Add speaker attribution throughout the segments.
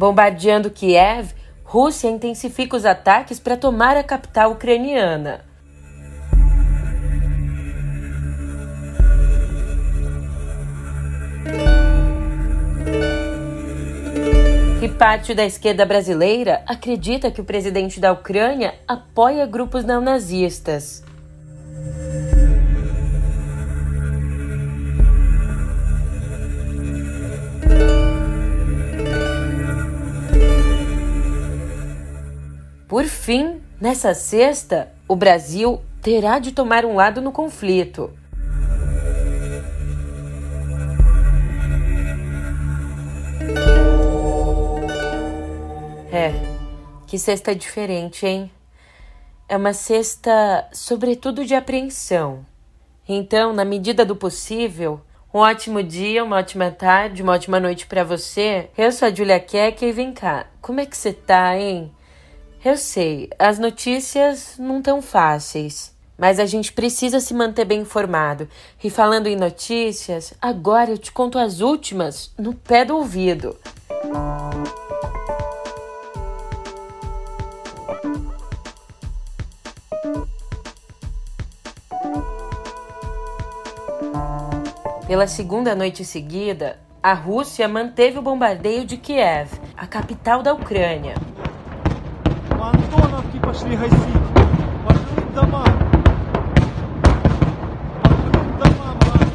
Speaker 1: Bombardeando Kiev, Rússia intensifica os ataques para tomar a capital ucraniana. E parte da esquerda brasileira acredita que o presidente da Ucrânia apoia grupos neonazistas. Por fim, nessa sexta, o Brasil terá de tomar um lado no conflito. É, que cesta diferente, hein? É uma cesta, sobretudo, de apreensão. Então, na medida do possível, um ótimo dia, uma ótima tarde, uma ótima noite para você. Eu sou a Julia Keck e vem cá. Como é que você tá, hein? Eu sei, as notícias não tão fáceis, mas a gente precisa se manter bem informado. E falando em notícias, agora eu te conto as últimas no pé do ouvido. Pela segunda noite seguida, a Rússia manteve o bombardeio de Kiev, a capital da Ucrânia пошли гасить. Пошли в дома. Пошли в дома, мать.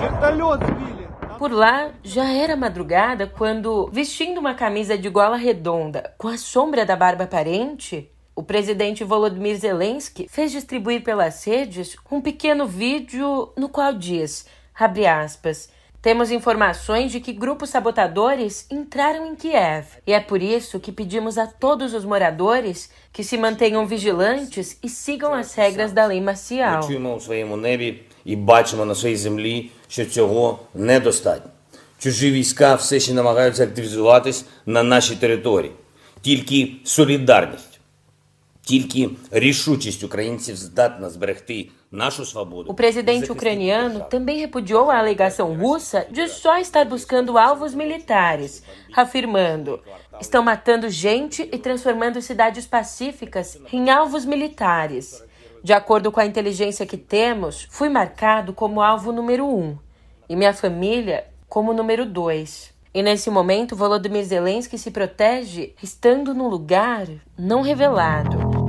Speaker 1: Вертолет сбили. Por lá, já era madrugada quando, vestindo uma camisa de gola redonda com a sombra da barba aparente, o presidente Volodymyr Zelensky fez distribuir pelas redes um pequeno vídeo no qual diz, abre aspas, temos informações de que grupos sabotadores entraram em Kiev e é por isso que pedimos a todos os moradores que se mantenham vigilantes e sigam as regras da lei marcial.
Speaker 2: Чуємо у своєму небі і бачимо на своїй землі, що цього недостатньо. Чужі війська все ще намагаються активізуватись на нашій території. Тільки солідарність Тільки рішучість українців здатна зберегти нашу свободу.
Speaker 1: O presidente ucraniano também repudiou a alegação russa de só estar buscando alvos militares, afirmando: estão matando gente e transformando cidades pacíficas em alvos militares. De acordo com a inteligência que temos, fui marcado como alvo número um e minha família como número dois. E nesse momento, Volodymyr Zelensky se protege estando num lugar não revelado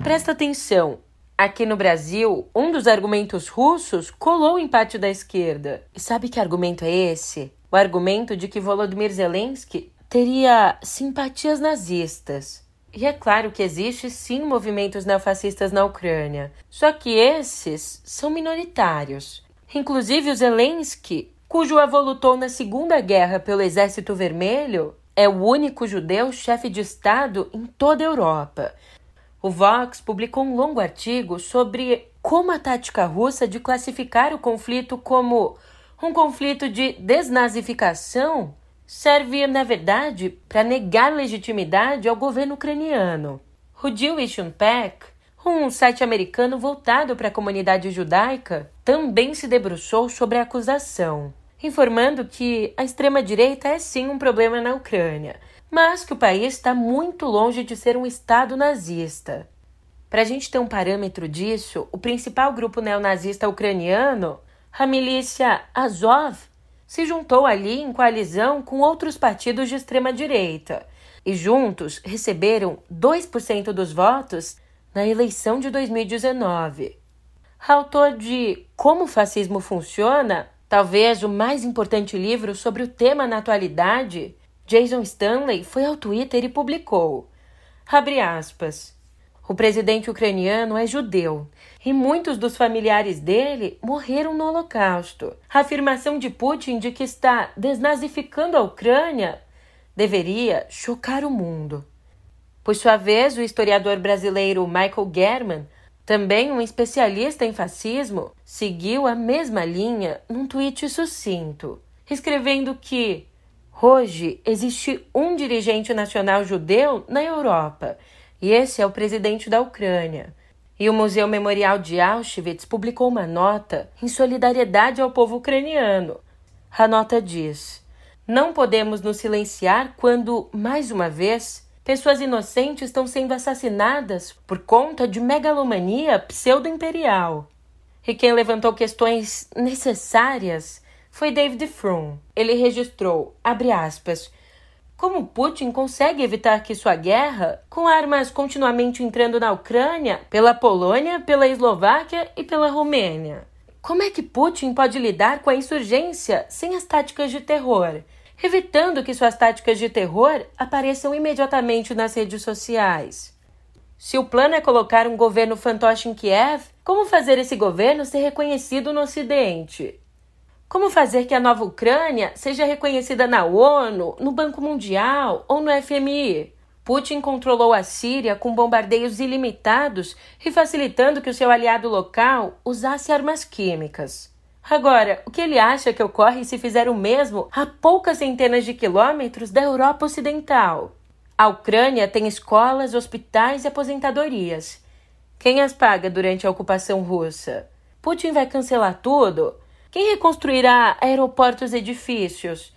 Speaker 1: presta atenção. Aqui no Brasil, um dos argumentos russos colou o empate da esquerda. E sabe que argumento é esse? O argumento de que Volodymyr Zelensky teria simpatias nazistas. E é claro que existe sim movimentos neofascistas na Ucrânia, só que esses são minoritários. Inclusive o Zelensky, cujo avô lutou na Segunda Guerra pelo Exército Vermelho, é o único judeu chefe de Estado em toda a Europa. O Vox publicou um longo artigo sobre como a tática russa de classificar o conflito como um conflito de desnazificação serve, na verdade, para negar legitimidade ao governo ucraniano. Jewish Unpack, um site americano voltado para a comunidade judaica, também se debruçou sobre a acusação, informando que a extrema-direita é sim um problema na Ucrânia mas que o país está muito longe de ser um Estado nazista. Para a gente ter um parâmetro disso, o principal grupo neonazista ucraniano, a milícia Azov, se juntou ali em coalizão com outros partidos de extrema-direita e juntos receberam 2% dos votos na eleição de 2019. Autor de Como o Fascismo Funciona, talvez o mais importante livro sobre o tema na atualidade, Jason Stanley foi ao Twitter e publicou: aspas. O presidente ucraniano é judeu e muitos dos familiares dele morreram no Holocausto. A afirmação de Putin de que está desnazificando a Ucrânia deveria chocar o mundo. Por sua vez, o historiador brasileiro Michael German, também um especialista em fascismo, seguiu a mesma linha num tweet sucinto, escrevendo que Hoje existe um dirigente nacional judeu na Europa, e esse é o presidente da Ucrânia. E o Museu Memorial de Auschwitz publicou uma nota em solidariedade ao povo ucraniano. A nota diz: Não podemos nos silenciar quando, mais uma vez, pessoas inocentes estão sendo assassinadas por conta de megalomania pseudo-imperial. E quem levantou questões necessárias foi David Frum. Ele registrou, abre aspas, como Putin consegue evitar que sua guerra, com armas continuamente entrando na Ucrânia, pela Polônia, pela Eslováquia e pela Romênia? Como é que Putin pode lidar com a insurgência sem as táticas de terror, evitando que suas táticas de terror apareçam imediatamente nas redes sociais? Se o plano é colocar um governo fantoche em Kiev, como fazer esse governo ser reconhecido no Ocidente? Como fazer que a nova Ucrânia seja reconhecida na ONU, no Banco Mundial ou no FMI? Putin controlou a Síria com bombardeios ilimitados e facilitando que o seu aliado local usasse armas químicas. Agora, o que ele acha que ocorre se fizer o mesmo a poucas centenas de quilômetros da Europa Ocidental? A Ucrânia tem escolas, hospitais e aposentadorias. Quem as paga durante a ocupação russa? Putin vai cancelar tudo? Quem reconstruirá aeroportos e edifícios?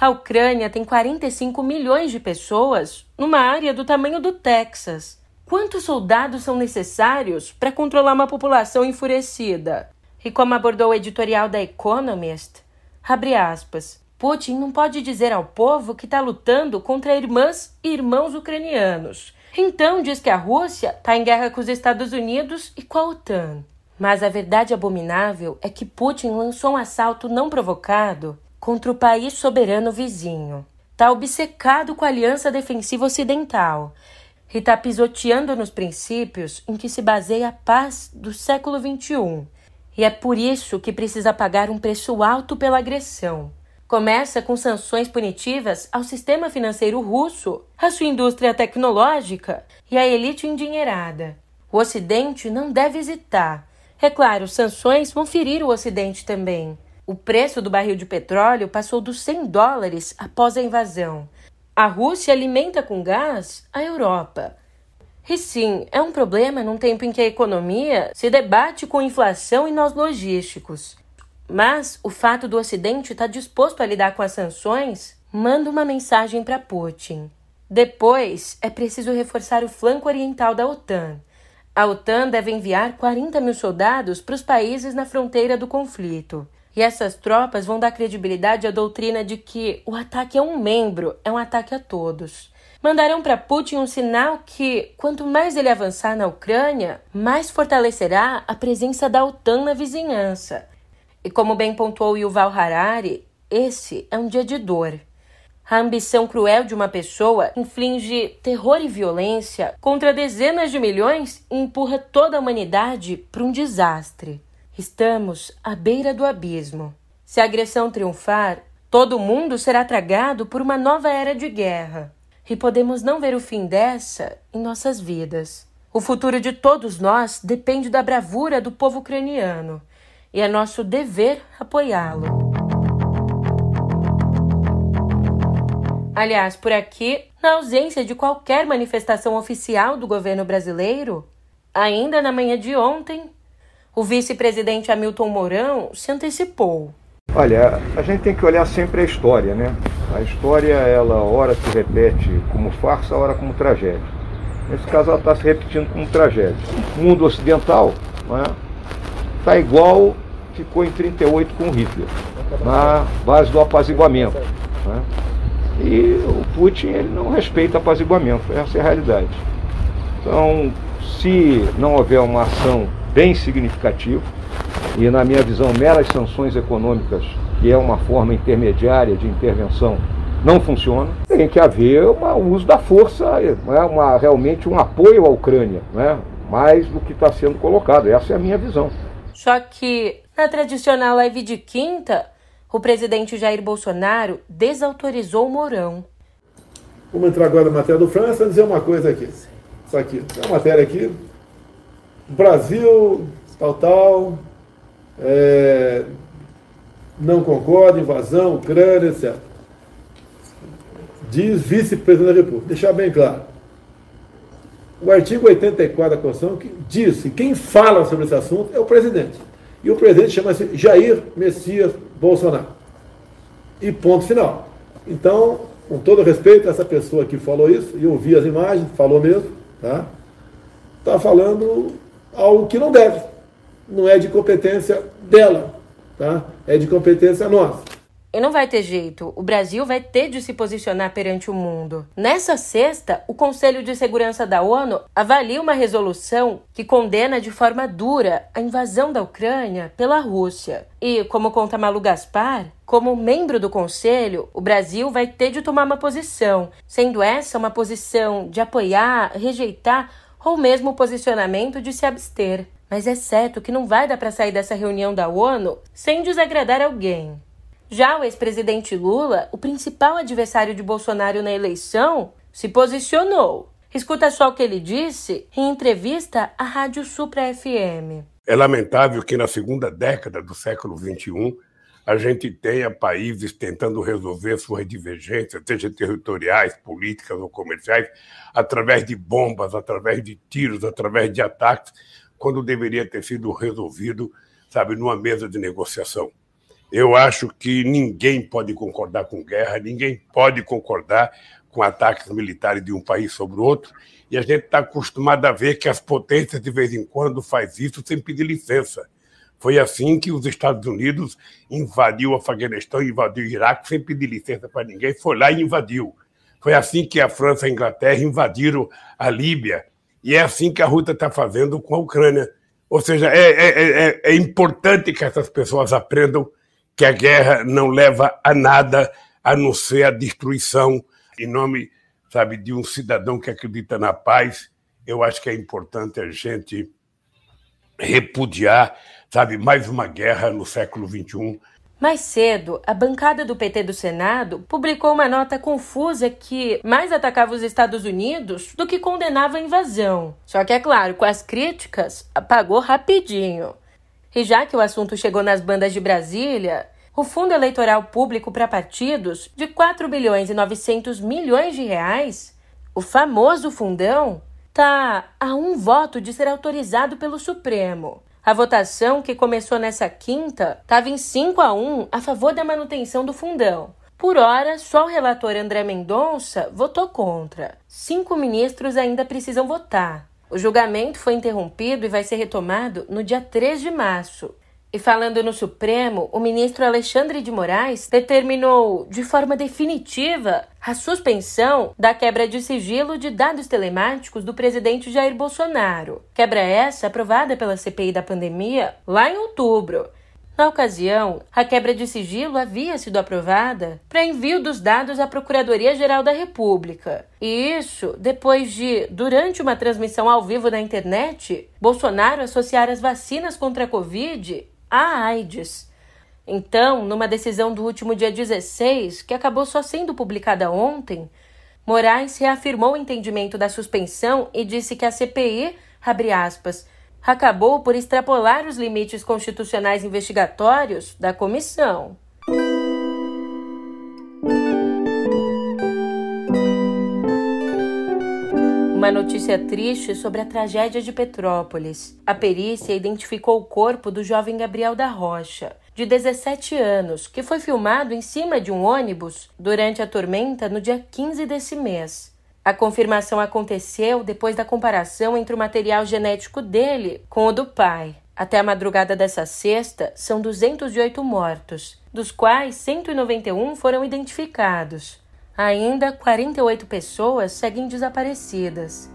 Speaker 1: A Ucrânia tem 45 milhões de pessoas numa área do tamanho do Texas. Quantos soldados são necessários para controlar uma população enfurecida? E como abordou o editorial da Economist, abre aspas, Putin não pode dizer ao povo que está lutando contra irmãs e irmãos ucranianos. Então diz que a Rússia está em guerra com os Estados Unidos e com a OTAN. Mas a verdade abominável é que Putin lançou um assalto não provocado contra o país soberano vizinho. Está obcecado com a aliança defensiva ocidental e está pisoteando nos princípios em que se baseia a paz do século XXI. E é por isso que precisa pagar um preço alto pela agressão. Começa com sanções punitivas ao sistema financeiro russo, à sua indústria tecnológica e à elite endinheirada. O Ocidente não deve hesitar é claro, sanções vão ferir o Ocidente também. O preço do barril de petróleo passou dos 100 dólares após a invasão. A Rússia alimenta com gás a Europa. E sim, é um problema num tempo em que a economia se debate com inflação e nós logísticos. Mas o fato do Ocidente estar tá disposto a lidar com as sanções manda uma mensagem para Putin. Depois, é preciso reforçar o flanco oriental da OTAN. A OTAN deve enviar 40 mil soldados para os países na fronteira do conflito. E essas tropas vão dar credibilidade à doutrina de que o ataque a um membro é um ataque a todos. Mandarão para Putin um sinal que, quanto mais ele avançar na Ucrânia, mais fortalecerá a presença da OTAN na vizinhança. E como bem pontuou Yuval Harari, esse é um dia de dor. A ambição cruel de uma pessoa inflige terror e violência contra dezenas de milhões e empurra toda a humanidade para um desastre. Estamos à beira do abismo. Se a agressão triunfar, todo mundo será tragado por uma nova era de guerra. E podemos não ver o fim dessa em nossas vidas. O futuro de todos nós depende da bravura do povo ucraniano e é nosso dever apoiá-lo. Aliás, por aqui, na ausência de qualquer manifestação oficial do governo brasileiro, ainda na manhã de ontem, o vice-presidente Hamilton Mourão se antecipou.
Speaker 3: Olha, a gente tem que olhar sempre a história, né? A história, ela ora se repete como farsa, ora como tragédia. Nesse caso, ela está se repetindo como tragédia. O mundo ocidental está né, igual ficou em 38 com Hitler, na base do apaziguamento. Né? E o Putin ele não respeita apaziguamento, essa é a realidade. Então, se não houver uma ação bem significativa, e na minha visão, meras sanções econômicas, que é uma forma intermediária de intervenção, não funciona, tem que haver um uso da força, né, uma, realmente um apoio à Ucrânia, né, mais do que está sendo colocado. Essa é a minha visão.
Speaker 1: Só que na tradicional live de quinta, o presidente Jair Bolsonaro desautorizou Mourão.
Speaker 4: Vamos entrar agora na matéria do França e dizer uma coisa aqui. Isso aqui, tem uma matéria aqui. Brasil, tal, tal, é, não concorda, invasão, Ucrânia, etc. Diz vice-presidente da República. Deixar bem claro. o artigo 84 da Constituição diz que quem fala sobre esse assunto é o presidente. E o presidente chama-se Jair Messias Bolsonaro. E ponto final. Então, com todo respeito, essa pessoa que falou isso, e eu vi as imagens, falou mesmo, tá? Está falando algo que não deve. Não é de competência dela, tá? É de competência nossa.
Speaker 1: E não vai ter jeito, o Brasil vai ter de se posicionar perante o mundo. Nessa sexta, o Conselho de Segurança da ONU avalia uma resolução que condena de forma dura a invasão da Ucrânia pela Rússia. E, como conta Malu Gaspar, como membro do Conselho, o Brasil vai ter de tomar uma posição, sendo essa uma posição de apoiar, rejeitar ou mesmo o posicionamento de se abster. Mas é certo que não vai dar para sair dessa reunião da ONU sem desagradar alguém. Já o ex-presidente Lula, o principal adversário de Bolsonaro na eleição, se posicionou. Escuta só o que ele disse em entrevista à Rádio Supra FM.
Speaker 5: É lamentável que na segunda década do século XXI a gente tenha países tentando resolver suas divergências, seja territoriais, políticas ou comerciais, através de bombas, através de tiros, através de ataques, quando deveria ter sido resolvido, sabe, numa mesa de negociação. Eu acho que ninguém pode concordar com guerra, ninguém pode concordar com ataques militares de um país sobre o outro, e a gente está acostumado a ver que as potências de vez em quando faz isso sem pedir licença. Foi assim que os Estados Unidos invadiu o Afeganistão, invadiu o Iraque sem pedir licença para ninguém, foi lá e invadiu. Foi assim que a França e a Inglaterra invadiram a Líbia, e é assim que a Rússia está fazendo com a Ucrânia. Ou seja, é, é, é, é importante que essas pessoas aprendam que a guerra não leva a nada a não ser a destruição. Em nome, sabe, de um cidadão que acredita na paz, eu acho que é importante a gente repudiar, sabe, mais uma guerra no século XXI.
Speaker 1: Mais cedo, a bancada do PT do Senado publicou uma nota confusa que mais atacava os Estados Unidos do que condenava a invasão. Só que, é claro, com as críticas, apagou rapidinho. E já que o assunto chegou nas bandas de Brasília, o Fundo Eleitoral Público para Partidos, de 4 bilhões e 900 milhões de reais, o famoso fundão, está a um voto de ser autorizado pelo Supremo. A votação, que começou nessa quinta, estava em 5 a 1 a favor da manutenção do fundão. Por hora, só o relator André Mendonça votou contra. Cinco ministros ainda precisam votar. O julgamento foi interrompido e vai ser retomado no dia 3 de março. E falando no Supremo, o ministro Alexandre de Moraes determinou de forma definitiva a suspensão da quebra de sigilo de dados telemáticos do presidente Jair Bolsonaro. Quebra essa aprovada pela CPI da pandemia lá em outubro na ocasião, a quebra de sigilo havia sido aprovada para envio dos dados à Procuradoria-Geral da República. E isso depois de, durante uma transmissão ao vivo na internet, Bolsonaro associar as vacinas contra a Covid à AIDS. Então, numa decisão do último dia 16, que acabou só sendo publicada ontem, Moraes reafirmou o entendimento da suspensão e disse que a CPI, abre aspas, acabou por extrapolar os limites constitucionais investigatórios da comissão. Uma notícia triste sobre a tragédia de Petrópolis. A perícia identificou o corpo do jovem Gabriel da Rocha, de 17 anos, que foi filmado em cima de um ônibus durante a tormenta no dia 15 desse mês. A confirmação aconteceu depois da comparação entre o material genético dele com o do pai. Até a madrugada dessa sexta, são 208 mortos, dos quais 191 foram identificados. Ainda 48 pessoas seguem desaparecidas.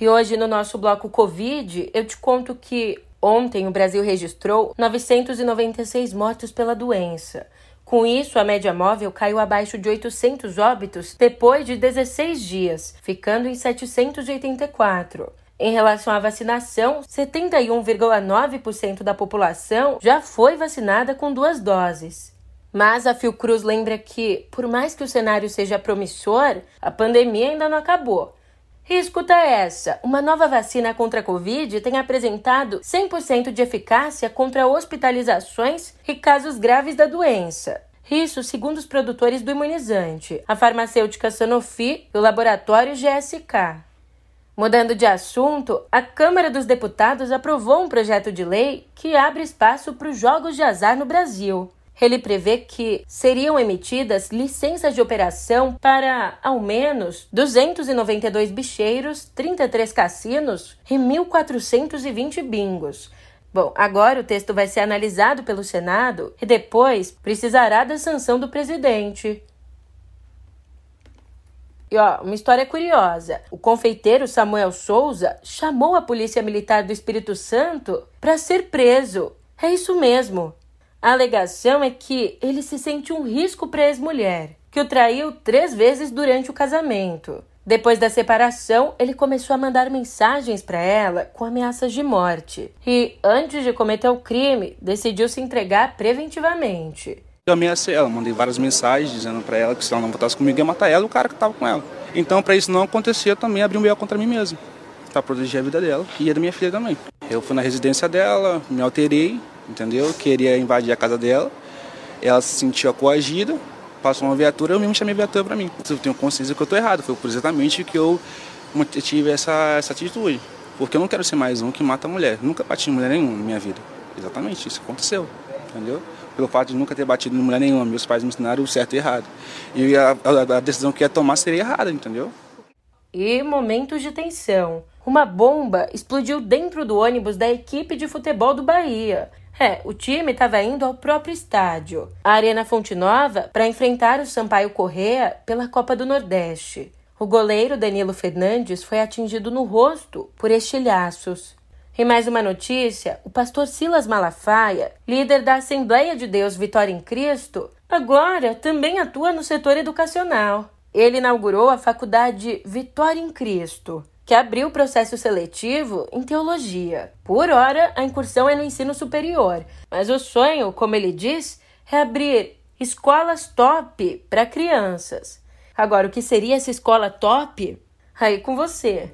Speaker 1: E hoje no nosso bloco Covid, eu te conto que ontem o Brasil registrou 996 mortos pela doença. Com isso, a média móvel caiu abaixo de 800 óbitos depois de 16 dias, ficando em 784. Em relação à vacinação, 71,9% da população já foi vacinada com duas doses. Mas a Fiocruz lembra que, por mais que o cenário seja promissor, a pandemia ainda não acabou. E escuta essa: uma nova vacina contra a Covid tem apresentado 100% de eficácia contra hospitalizações e casos graves da doença. Isso segundo os produtores do imunizante, a farmacêutica Sanofi e o laboratório GSK. Mudando de assunto, a Câmara dos Deputados aprovou um projeto de lei que abre espaço para os jogos de azar no Brasil. Ele prevê que seriam emitidas licenças de operação para, ao menos, 292 bicheiros, 33 cassinos e 1.420 bingos. Bom, agora o texto vai ser analisado pelo Senado e depois precisará da sanção do presidente. E ó, uma história curiosa. O confeiteiro Samuel Souza chamou a Polícia Militar do Espírito Santo para ser preso. É isso mesmo. A alegação é que ele se sente um risco para a ex-mulher, que o traiu três vezes durante o casamento. Depois da separação, ele começou a mandar mensagens para ela com ameaças de morte. E, antes de cometer o crime, decidiu se entregar preventivamente.
Speaker 6: Eu ameacei ela, mandei várias mensagens dizendo para ela que se ela não votasse comigo ia matar ela e o cara que estava com ela. Então, para isso não acontecer, eu também abri um B.O. contra mim mesmo, para proteger a vida dela e a da minha filha também. Eu fui na residência dela, me alterei, entendeu? Queria invadir a casa dela. Ela se sentiu coagida, passou uma viatura, eu mesmo chamei a viatura para mim. Eu tenho consciência que eu estou errado, foi por exatamente que eu tive essa, essa atitude. Porque eu não quero ser mais um que mata a mulher. Nunca bati em mulher nenhuma na minha vida. Exatamente, isso aconteceu, entendeu? Pelo fato de nunca ter batido em mulher nenhuma, meus pais me ensinaram o certo e o errado. E a, a decisão que ia tomar seria errada, entendeu?
Speaker 1: E momentos de tensão. Uma bomba explodiu dentro do ônibus da equipe de futebol do Bahia. É, o time estava indo ao próprio estádio, a Arena Fonte Nova, para enfrentar o Sampaio Correa pela Copa do Nordeste. O goleiro Danilo Fernandes foi atingido no rosto por estilhaços. E mais uma notícia: o pastor Silas Malafaia, líder da Assembleia de Deus Vitória em Cristo, agora também atua no setor educacional. Ele inaugurou a faculdade Vitória em Cristo, que abriu o processo seletivo em teologia. Por hora, a incursão é no ensino superior, mas o sonho, como ele diz, é abrir escolas top para crianças. Agora, o que seria essa escola top? Aí com você.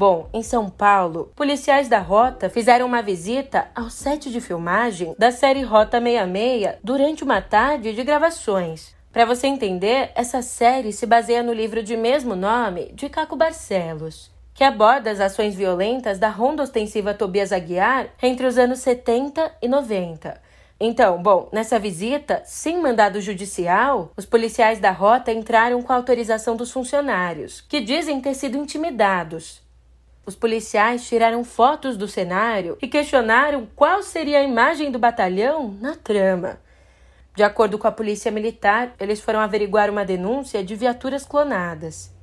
Speaker 1: Bom, em São Paulo, policiais da Rota fizeram uma visita ao set de filmagem da série Rota 66 durante uma tarde de gravações. Para você entender, essa série se baseia no livro de mesmo nome de Caco Barcelos, que aborda as ações violentas da ronda ostensiva Tobias Aguiar entre os anos 70 e 90. Então, bom, nessa visita, sem mandado judicial, os policiais da rota entraram com a autorização dos funcionários, que dizem ter sido intimidados. Os policiais tiraram fotos do cenário e questionaram qual seria a imagem do batalhão na trama. De acordo com a polícia militar, eles foram averiguar uma denúncia de viaturas clonadas.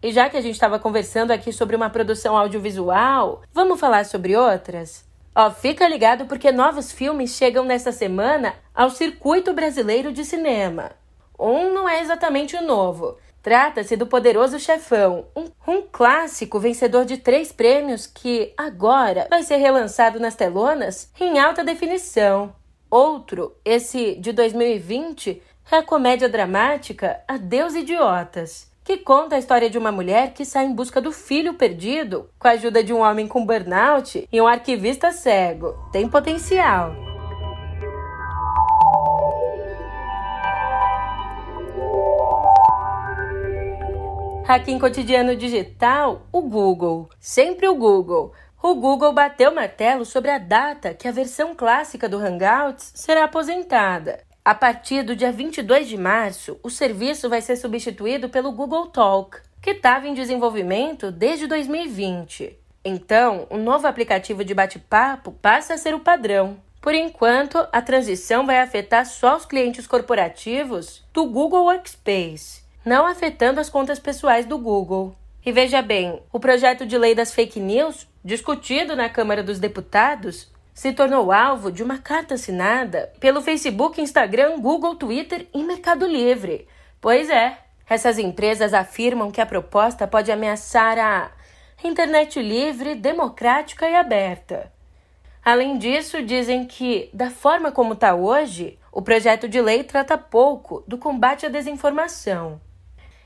Speaker 1: E já que a gente estava conversando aqui sobre uma produção audiovisual, vamos falar sobre outras? Ó, fica ligado porque novos filmes chegam nesta semana ao Circuito Brasileiro de Cinema. Um não é exatamente o novo, Trata-se do Poderoso Chefão, um, um, clássico vencedor de três prêmios que agora vai ser relançado nas telonas em alta definição. Outro, esse de 2020, é a comédia dramática Adeus Idiotas, que conta a história de uma mulher que sai em busca do filho perdido com a ajuda de um homem com burnout e um arquivista cego. Tem potencial. Aqui em Cotidiano Digital, o Google. Sempre o Google. O Google bateu martelo sobre a data que a versão clássica do Hangouts será aposentada. A partir do dia 22 de março, o serviço vai ser substituído pelo Google Talk, que estava em desenvolvimento desde 2020. Então, o novo aplicativo de bate-papo passa a ser o padrão. Por enquanto, a transição vai afetar só os clientes corporativos do Google Workspace não afetando as contas pessoais do Google. E veja bem, o projeto de lei das fake news, discutido na Câmara dos Deputados, se tornou alvo de uma carta assinada pelo Facebook, Instagram, Google, Twitter e Mercado Livre. Pois é, essas empresas afirmam que a proposta pode ameaçar a internet livre, democrática e aberta. Além disso, dizem que, da forma como está hoje, o projeto de lei trata pouco do combate à desinformação.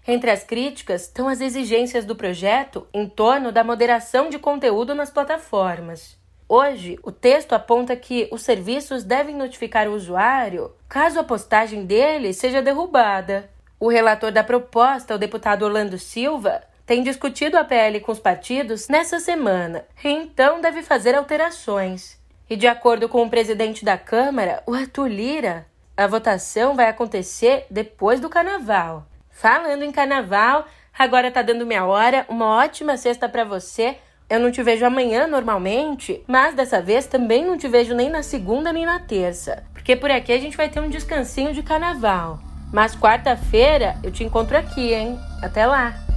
Speaker 1: Entre as críticas estão as exigências do projeto em torno da moderação de conteúdo nas plataformas. Hoje, o texto aponta que os serviços devem notificar o usuário caso a postagem dele seja derrubada. O relator da proposta, o deputado Orlando Silva, tem discutido a PL com os partidos nessa semana e então deve fazer alterações. E de acordo com o presidente da Câmara, o Arthur Lira, a votação vai acontecer depois do carnaval. Falando em carnaval, agora tá dando minha hora. Uma ótima sexta para você. Eu não te vejo amanhã normalmente, mas dessa vez também não te vejo nem na segunda nem na terça, porque por aqui a gente vai ter um descansinho de carnaval. Mas quarta-feira eu te encontro aqui, hein? Até lá!